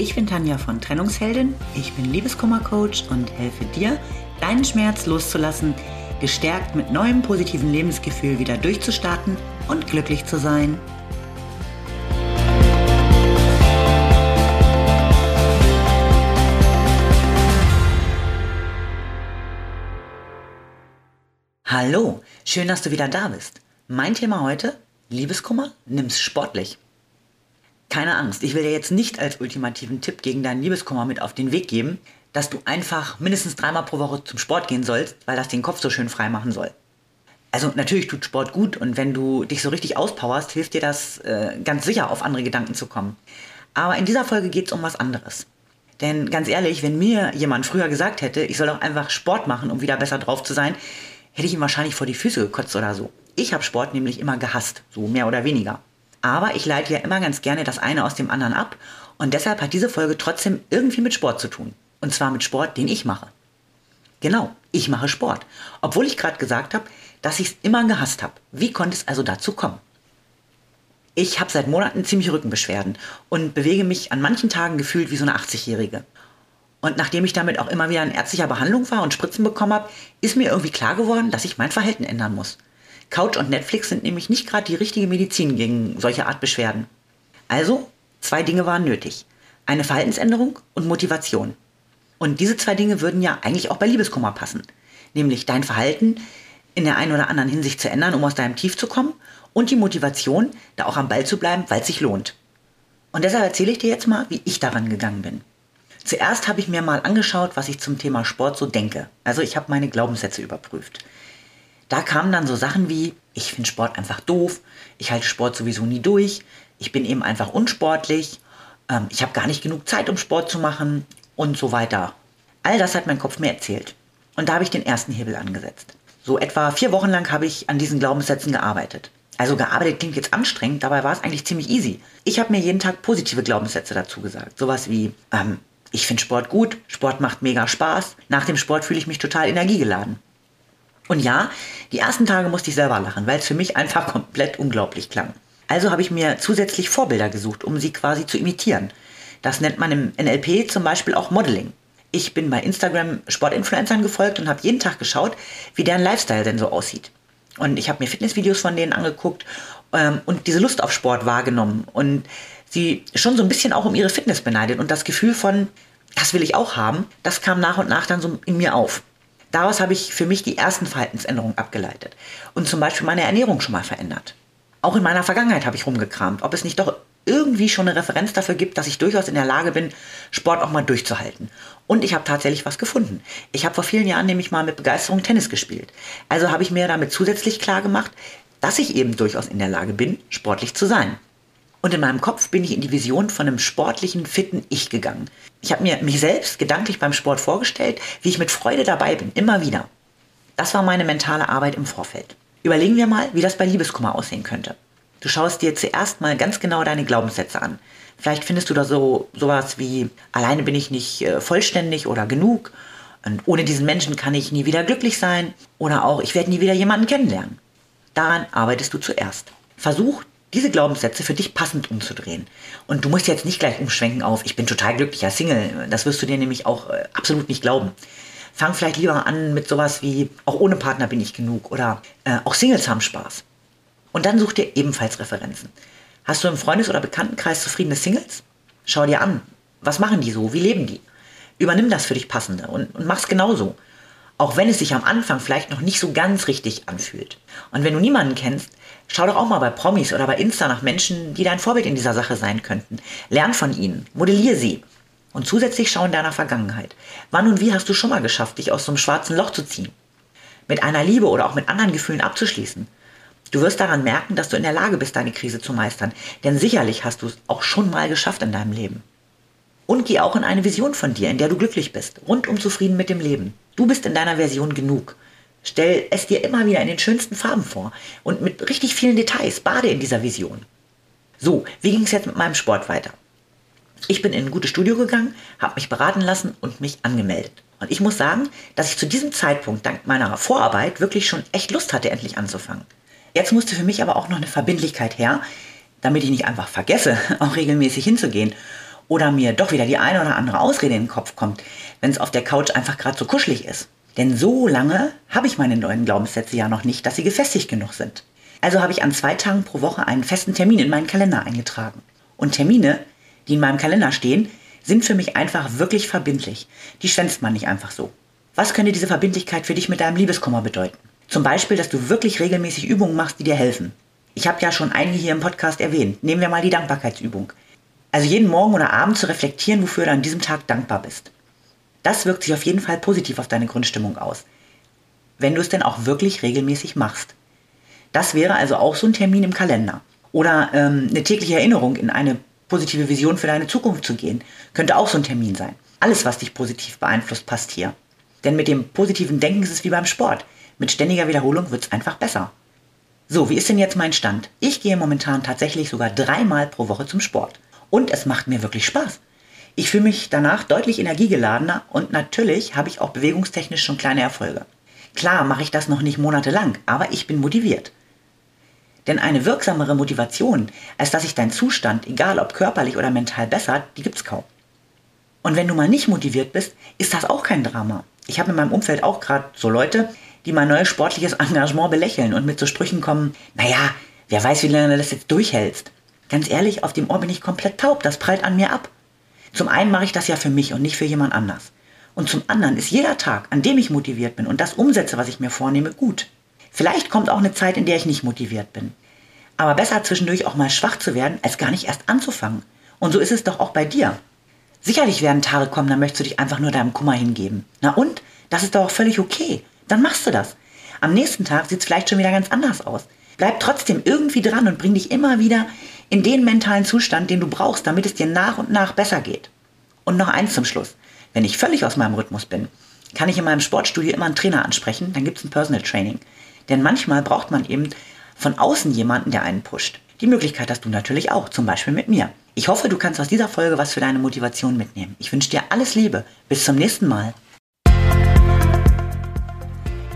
Ich bin Tanja von Trennungsheldin, ich bin Liebeskummer-Coach und helfe dir, deinen Schmerz loszulassen, gestärkt mit neuem positiven Lebensgefühl wieder durchzustarten und glücklich zu sein. Hallo, schön, dass du wieder da bist. Mein Thema heute, Liebeskummer, nimm's sportlich. Keine Angst, ich will dir jetzt nicht als ultimativen Tipp gegen deinen Liebeskummer mit auf den Weg geben, dass du einfach mindestens dreimal pro Woche zum Sport gehen sollst, weil das den Kopf so schön frei machen soll. Also natürlich tut Sport gut und wenn du dich so richtig auspowerst, hilft dir das äh, ganz sicher auf andere Gedanken zu kommen. Aber in dieser Folge geht es um was anderes. Denn ganz ehrlich, wenn mir jemand früher gesagt hätte, ich soll doch einfach Sport machen, um wieder besser drauf zu sein, hätte ich ihm wahrscheinlich vor die Füße gekotzt oder so. Ich habe Sport nämlich immer gehasst, so mehr oder weniger. Aber ich leite ja immer ganz gerne das eine aus dem anderen ab und deshalb hat diese Folge trotzdem irgendwie mit Sport zu tun. Und zwar mit Sport, den ich mache. Genau, ich mache Sport. Obwohl ich gerade gesagt habe, dass ich es immer gehasst habe. Wie konnte es also dazu kommen? Ich habe seit Monaten ziemliche Rückenbeschwerden und bewege mich an manchen Tagen gefühlt wie so eine 80-Jährige. Und nachdem ich damit auch immer wieder in ärztlicher Behandlung war und Spritzen bekommen habe, ist mir irgendwie klar geworden, dass ich mein Verhalten ändern muss. Couch und Netflix sind nämlich nicht gerade die richtige Medizin gegen solche Art Beschwerden. Also, zwei Dinge waren nötig. Eine Verhaltensänderung und Motivation. Und diese zwei Dinge würden ja eigentlich auch bei Liebeskummer passen. Nämlich dein Verhalten in der einen oder anderen Hinsicht zu ändern, um aus deinem Tief zu kommen und die Motivation, da auch am Ball zu bleiben, weil es sich lohnt. Und deshalb erzähle ich dir jetzt mal, wie ich daran gegangen bin. Zuerst habe ich mir mal angeschaut, was ich zum Thema Sport so denke. Also ich habe meine Glaubenssätze überprüft. Da kamen dann so Sachen wie, ich finde Sport einfach doof, ich halte Sport sowieso nie durch, ich bin eben einfach unsportlich, ähm, ich habe gar nicht genug Zeit, um Sport zu machen und so weiter. All das hat mein Kopf mir erzählt. Und da habe ich den ersten Hebel angesetzt. So etwa vier Wochen lang habe ich an diesen Glaubenssätzen gearbeitet. Also gearbeitet klingt jetzt anstrengend, dabei war es eigentlich ziemlich easy. Ich habe mir jeden Tag positive Glaubenssätze dazu gesagt. Sowas wie, ähm, ich finde Sport gut, Sport macht mega Spaß, nach dem Sport fühle ich mich total energiegeladen. Und ja, die ersten Tage musste ich selber lachen, weil es für mich einfach komplett unglaublich klang. Also habe ich mir zusätzlich Vorbilder gesucht, um sie quasi zu imitieren. Das nennt man im NLP zum Beispiel auch Modeling. Ich bin bei Instagram Sportinfluencern gefolgt und habe jeden Tag geschaut, wie deren Lifestyle denn so aussieht. Und ich habe mir Fitnessvideos von denen angeguckt ähm, und diese Lust auf Sport wahrgenommen und sie schon so ein bisschen auch um ihre Fitness beneidet und das Gefühl von, das will ich auch haben, das kam nach und nach dann so in mir auf. Daraus habe ich für mich die ersten Verhaltensänderungen abgeleitet und zum Beispiel meine Ernährung schon mal verändert. Auch in meiner Vergangenheit habe ich rumgekramt, ob es nicht doch irgendwie schon eine Referenz dafür gibt, dass ich durchaus in der Lage bin, Sport auch mal durchzuhalten. Und ich habe tatsächlich was gefunden. Ich habe vor vielen Jahren nämlich mal mit Begeisterung Tennis gespielt. Also habe ich mir damit zusätzlich klar gemacht, dass ich eben durchaus in der Lage bin, sportlich zu sein. Und in meinem Kopf bin ich in die Vision von einem sportlichen, fitten Ich gegangen. Ich habe mir mich selbst gedanklich beim Sport vorgestellt, wie ich mit Freude dabei bin, immer wieder. Das war meine mentale Arbeit im Vorfeld. Überlegen wir mal, wie das bei Liebeskummer aussehen könnte. Du schaust dir zuerst mal ganz genau deine Glaubenssätze an. Vielleicht findest du da so sowas wie alleine bin ich nicht äh, vollständig oder genug und ohne diesen Menschen kann ich nie wieder glücklich sein oder auch ich werde nie wieder jemanden kennenlernen. Daran arbeitest du zuerst. Versuch diese Glaubenssätze für dich passend umzudrehen. Und du musst jetzt nicht gleich umschwenken auf, ich bin total glücklicher Single. Das wirst du dir nämlich auch äh, absolut nicht glauben. Fang vielleicht lieber an mit sowas wie, auch ohne Partner bin ich genug oder äh, auch Singles haben Spaß. Und dann such dir ebenfalls Referenzen. Hast du im Freundes- oder Bekanntenkreis zufriedene Singles? Schau dir an. Was machen die so? Wie leben die? Übernimm das für dich passende und, und mach's genauso. Auch wenn es sich am Anfang vielleicht noch nicht so ganz richtig anfühlt. Und wenn du niemanden kennst, schau doch auch mal bei Promis oder bei Insta nach Menschen, die dein Vorbild in dieser Sache sein könnten. Lern von ihnen, modellier sie. Und zusätzlich schau in deiner Vergangenheit. Wann und wie hast du schon mal geschafft, dich aus so einem schwarzen Loch zu ziehen? Mit einer Liebe oder auch mit anderen Gefühlen abzuschließen. Du wirst daran merken, dass du in der Lage bist, deine Krise zu meistern. Denn sicherlich hast du es auch schon mal geschafft in deinem Leben. Und geh auch in eine Vision von dir, in der du glücklich bist, rundum zufrieden mit dem Leben. Du bist in deiner Version genug. Stell es dir immer wieder in den schönsten Farben vor und mit richtig vielen Details. Bade in dieser Vision. So, wie ging es jetzt mit meinem Sport weiter? Ich bin in ein gutes Studio gegangen, habe mich beraten lassen und mich angemeldet. Und ich muss sagen, dass ich zu diesem Zeitpunkt dank meiner Vorarbeit wirklich schon echt Lust hatte, endlich anzufangen. Jetzt musste für mich aber auch noch eine Verbindlichkeit her, damit ich nicht einfach vergesse, auch regelmäßig hinzugehen oder mir doch wieder die eine oder andere Ausrede in den Kopf kommt, wenn es auf der Couch einfach gerade so kuschelig ist. Denn so lange habe ich meine neuen Glaubenssätze ja noch nicht, dass sie gefestigt genug sind. Also habe ich an zwei Tagen pro Woche einen festen Termin in meinen Kalender eingetragen. Und Termine, die in meinem Kalender stehen, sind für mich einfach wirklich verbindlich. Die schwänzt man nicht einfach so. Was könnte diese Verbindlichkeit für dich mit deinem Liebeskummer bedeuten? Zum Beispiel, dass du wirklich regelmäßig Übungen machst, die dir helfen. Ich habe ja schon einige hier im Podcast erwähnt. Nehmen wir mal die Dankbarkeitsübung. Also jeden Morgen oder Abend zu reflektieren, wofür du an diesem Tag dankbar bist. Das wirkt sich auf jeden Fall positiv auf deine Grundstimmung aus. Wenn du es denn auch wirklich regelmäßig machst. Das wäre also auch so ein Termin im Kalender. Oder ähm, eine tägliche Erinnerung in eine positive Vision für deine Zukunft zu gehen, könnte auch so ein Termin sein. Alles, was dich positiv beeinflusst, passt hier. Denn mit dem positiven Denken ist es wie beim Sport. Mit ständiger Wiederholung wird es einfach besser. So, wie ist denn jetzt mein Stand? Ich gehe momentan tatsächlich sogar dreimal pro Woche zum Sport. Und es macht mir wirklich Spaß. Ich fühle mich danach deutlich energiegeladener und natürlich habe ich auch bewegungstechnisch schon kleine Erfolge. Klar mache ich das noch nicht monatelang, aber ich bin motiviert. Denn eine wirksamere Motivation, als dass sich dein Zustand, egal ob körperlich oder mental bessert, die gibt's kaum. Und wenn du mal nicht motiviert bist, ist das auch kein Drama. Ich habe in meinem Umfeld auch gerade so Leute, die mein neues sportliches Engagement belächeln und mit so Sprüchen kommen, naja, wer weiß, wie lange du das jetzt durchhältst. Ganz ehrlich, auf dem Ohr bin ich komplett taub, das prallt an mir ab. Zum einen mache ich das ja für mich und nicht für jemand anders. Und zum anderen ist jeder Tag, an dem ich motiviert bin und das umsetze, was ich mir vornehme, gut. Vielleicht kommt auch eine Zeit, in der ich nicht motiviert bin. Aber besser zwischendurch auch mal schwach zu werden, als gar nicht erst anzufangen. Und so ist es doch auch bei dir. Sicherlich werden Tage kommen, da möchtest du dich einfach nur deinem Kummer hingeben. Na und? Das ist doch auch völlig okay. Dann machst du das. Am nächsten Tag sieht es vielleicht schon wieder ganz anders aus. Bleib trotzdem irgendwie dran und bring dich immer wieder in den mentalen Zustand, den du brauchst, damit es dir nach und nach besser geht. Und noch eins zum Schluss. Wenn ich völlig aus meinem Rhythmus bin, kann ich in meinem Sportstudio immer einen Trainer ansprechen, dann gibt es ein Personal Training. Denn manchmal braucht man eben von außen jemanden, der einen pusht. Die Möglichkeit hast du natürlich auch, zum Beispiel mit mir. Ich hoffe, du kannst aus dieser Folge was für deine Motivation mitnehmen. Ich wünsche dir alles Liebe. Bis zum nächsten Mal.